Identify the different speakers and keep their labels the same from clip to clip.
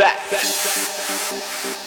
Speaker 1: back. back.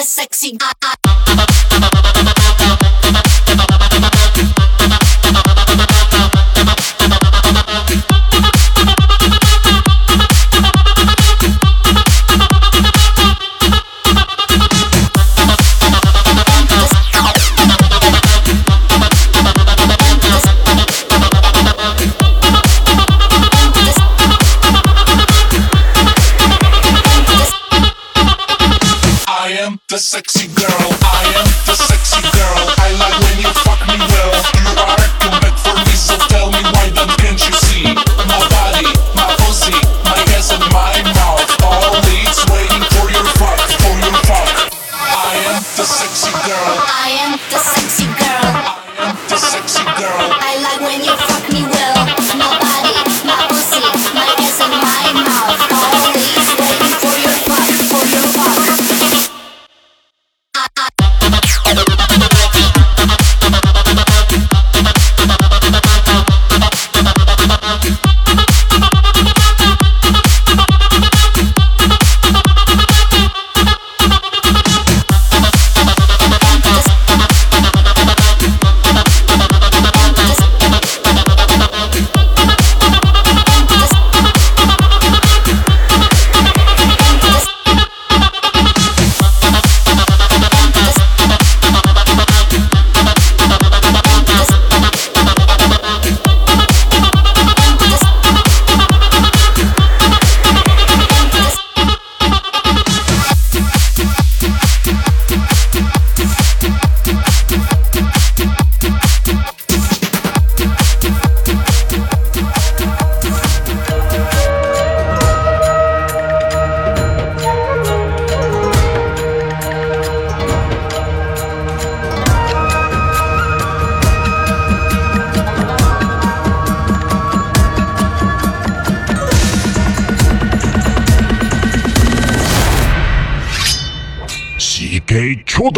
Speaker 2: the sexy. I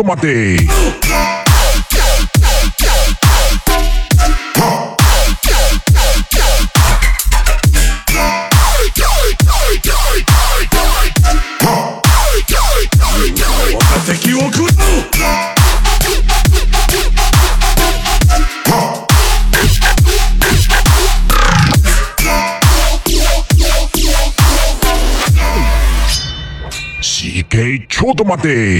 Speaker 3: と待て。敵ちょっ。と待て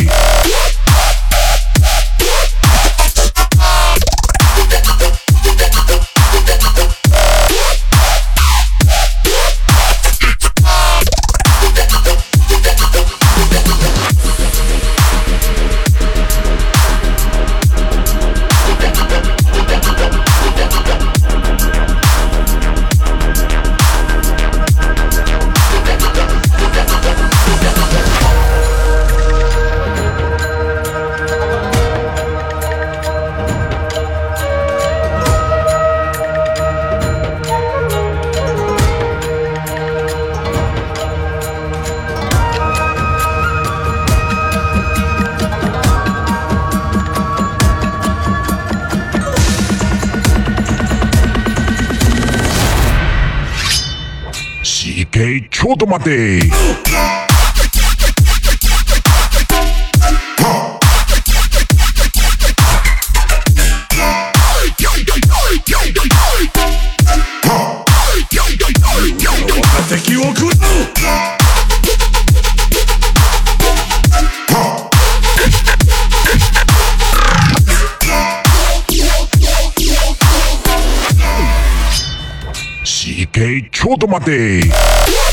Speaker 4: DJ Chotomate. DJ Chutomate.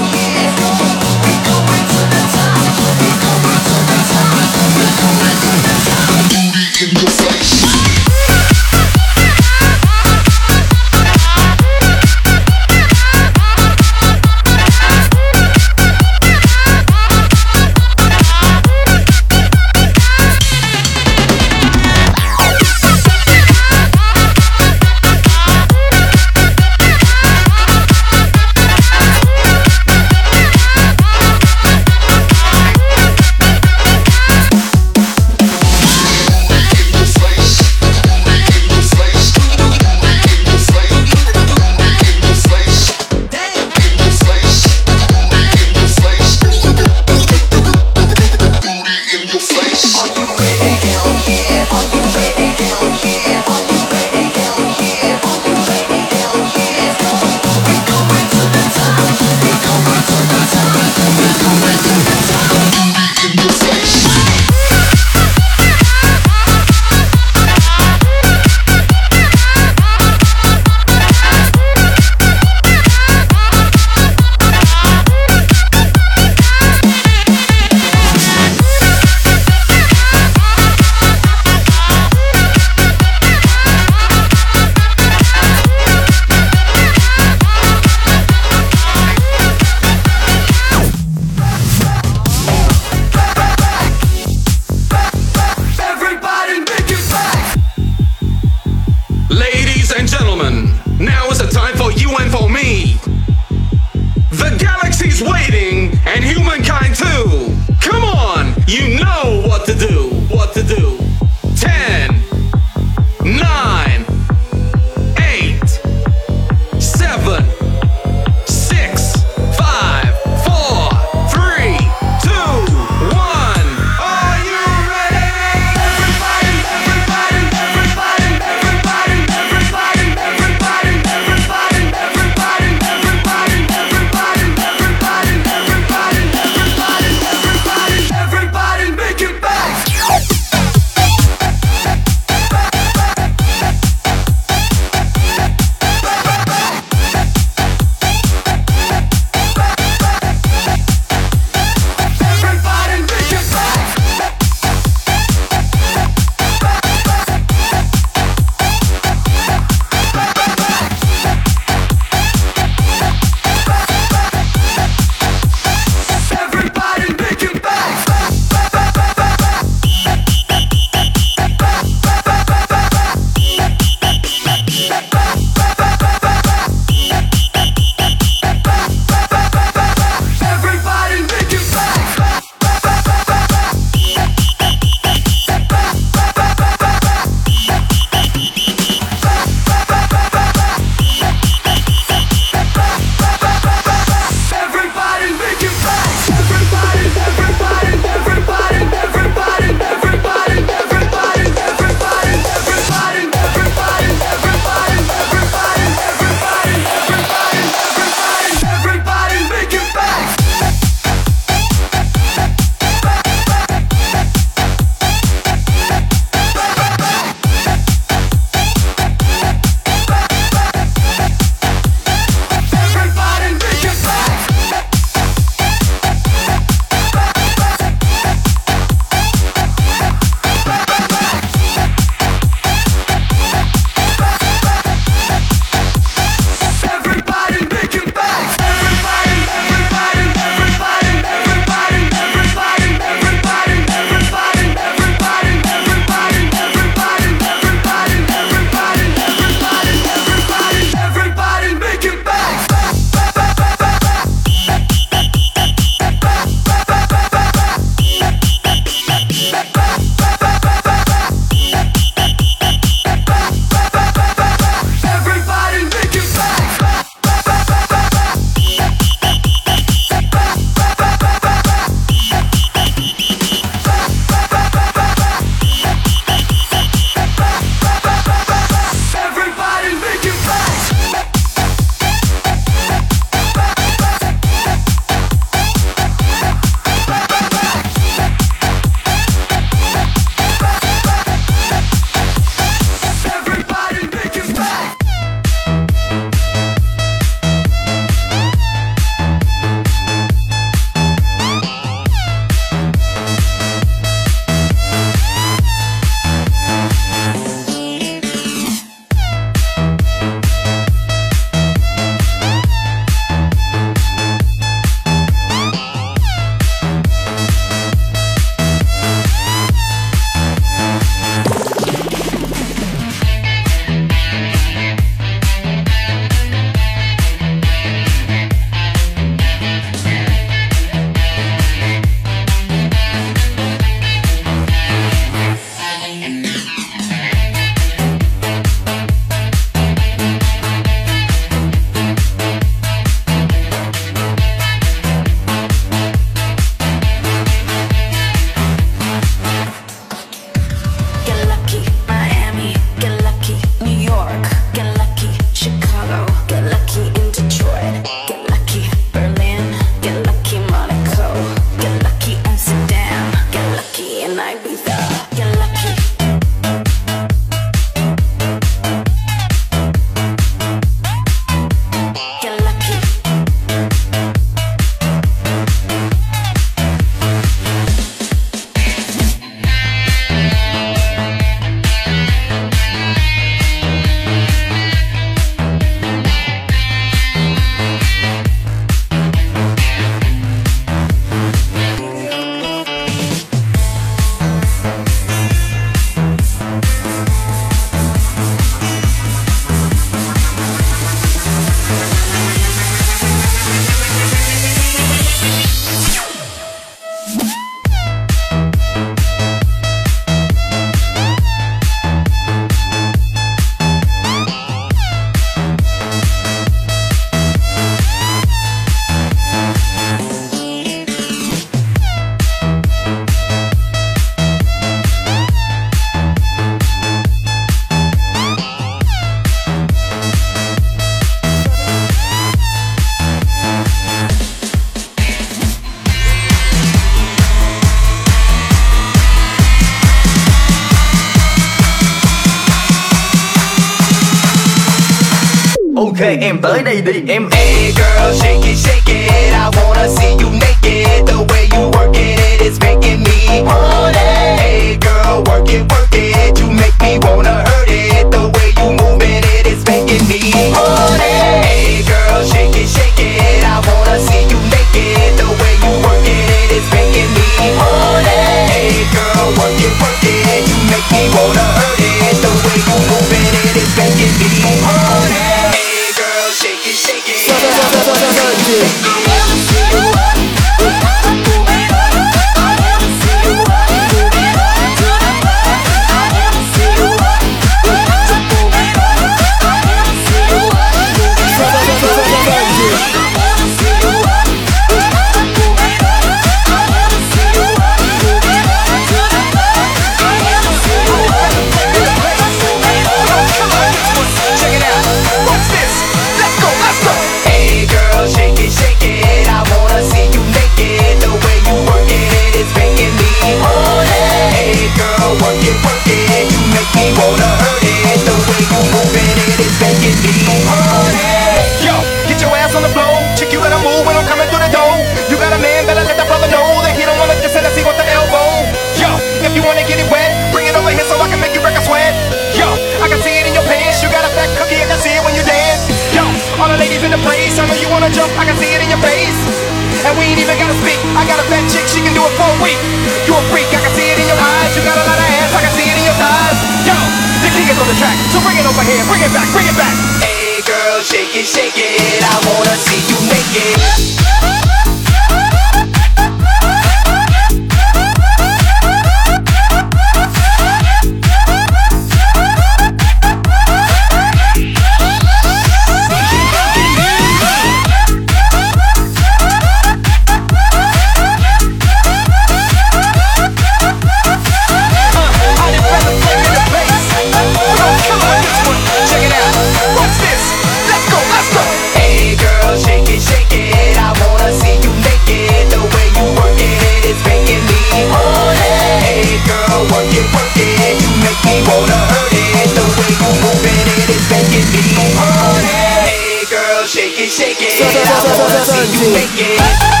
Speaker 5: Sunday.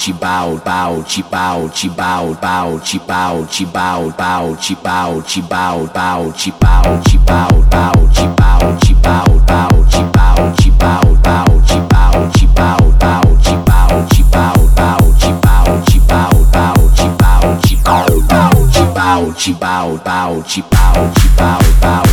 Speaker 5: chi bao bao chi bao chi bao bao chi bao chi bao bao chi bao chi bao bao chi bao chi bao bao chi bao chi bao bao chi bao chi bao bao chi bao chi bao bao chi bao chi bao bao chi bao chi bao bao chi bao chi bao bao chi bao chi bao bao chi bao chi bao bao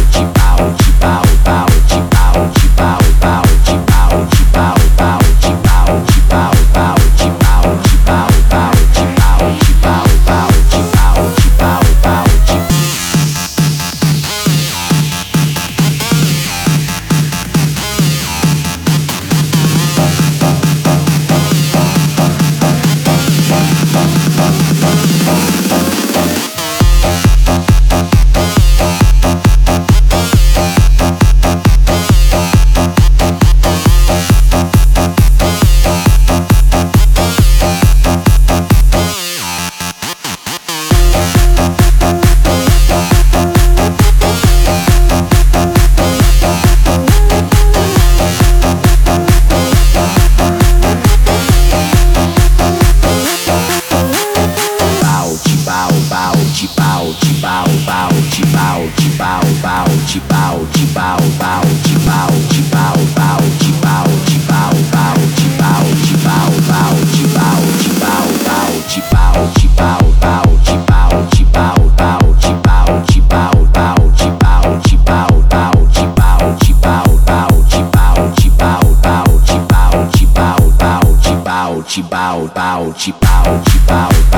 Speaker 5: bow, bow, chi bow, chi bow, bow.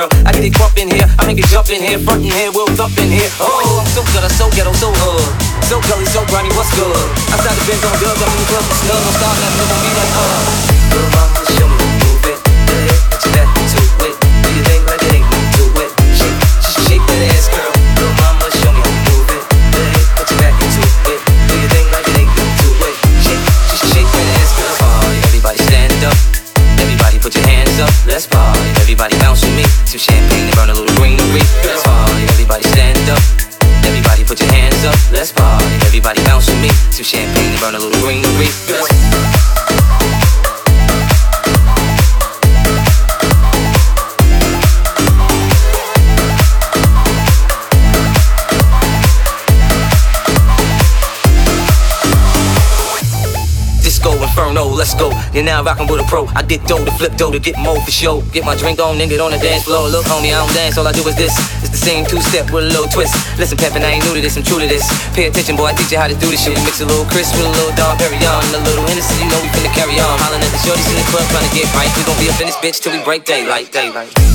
Speaker 5: girl. I get it bump in here, I make it jump in here, front in here, we'll thump in here. Oh, I'm so good, I'm so ghetto, so hood. So gully, so grimy, what's good? Outside the Benz on girls, I'm in the club with snubs. I'm starting to be like, uh. Girl, mama, show
Speaker 6: And now rockin' with a pro. I get dough to flip dough to get more for show. Get my drink on, get on the dance floor. Look, homie, I don't dance, all I do is this. It's the same two step with a little twist. Listen, Peppin, I ain't new to this, I'm true to this. Pay attention, boy, I teach you how to do this shit. Mix a little Chris with a little Dom Perignon. And a little Hennessy, you know we finna carry on. Hollin' at the shorties in the club, trying to get right. We gon' be up in this bitch till we break daylight, daylight.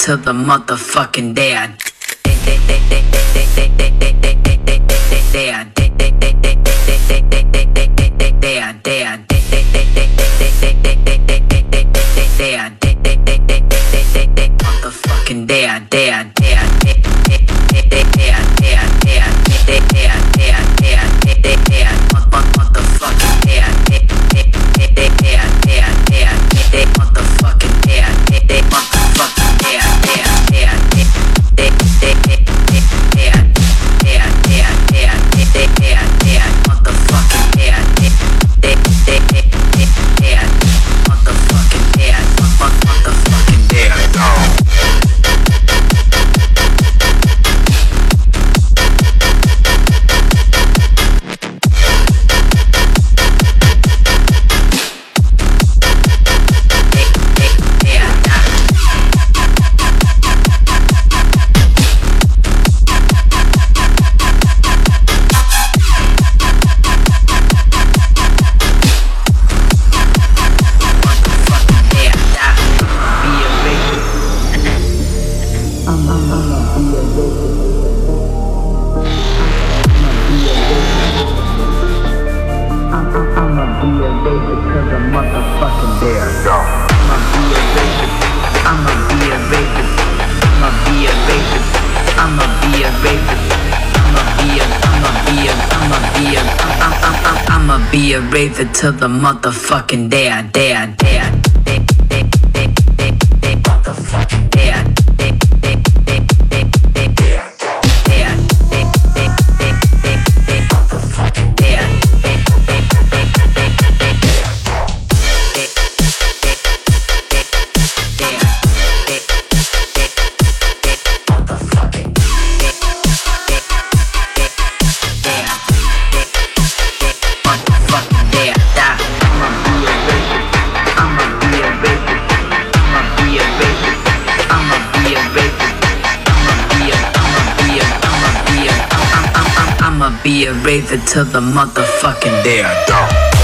Speaker 6: to
Speaker 7: the motherfucking day I Motherfucking day I day I to the motherfucking day I, day I, day. get raven until the motherfucking day I die.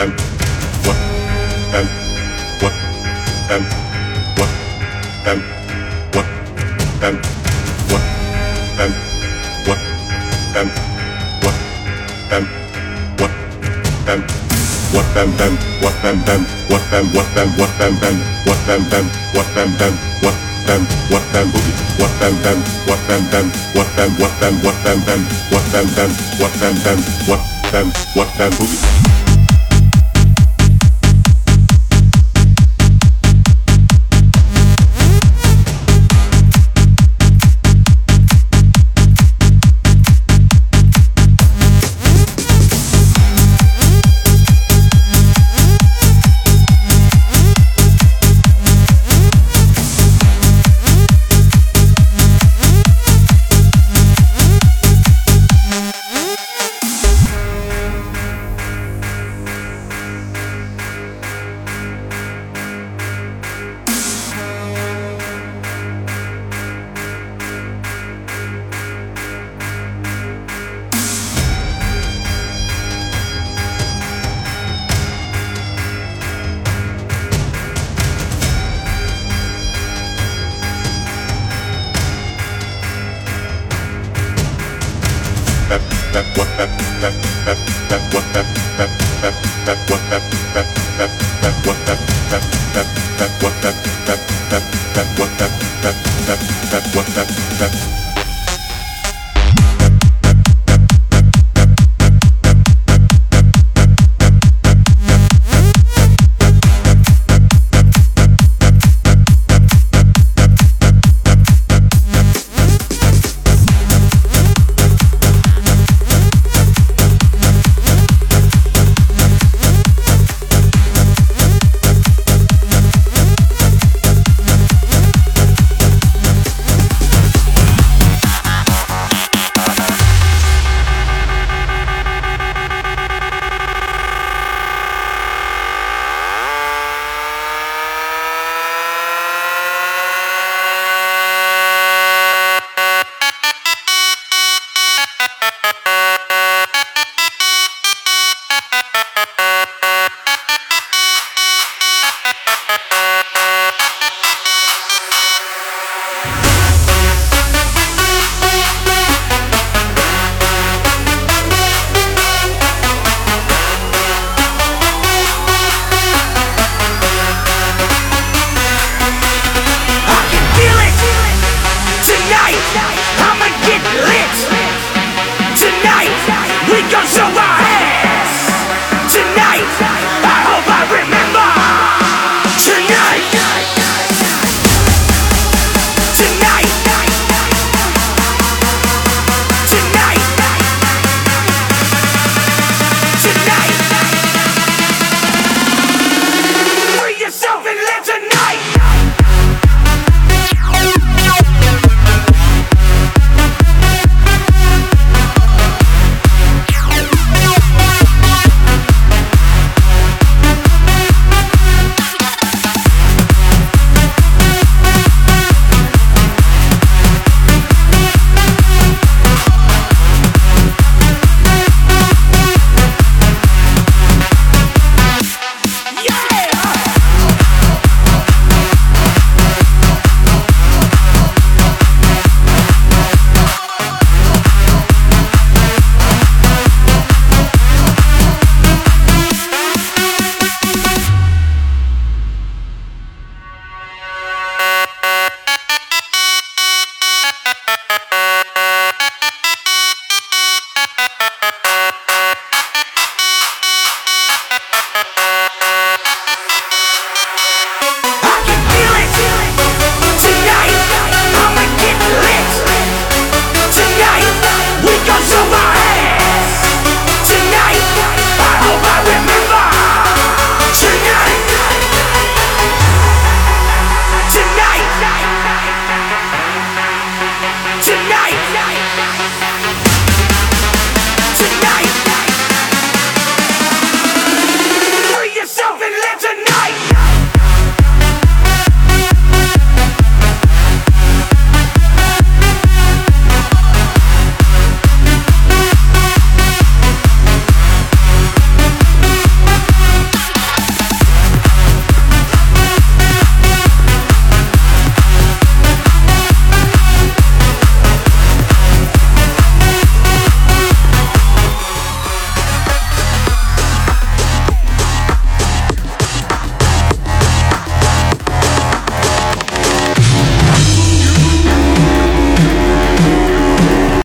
Speaker 8: And what and what and what and what and what and what and what and what and what them them what them them what them what them what them them what them them what them them what them what them boogie what them them what them them what them what them what them them what them them what them them what them what them boogie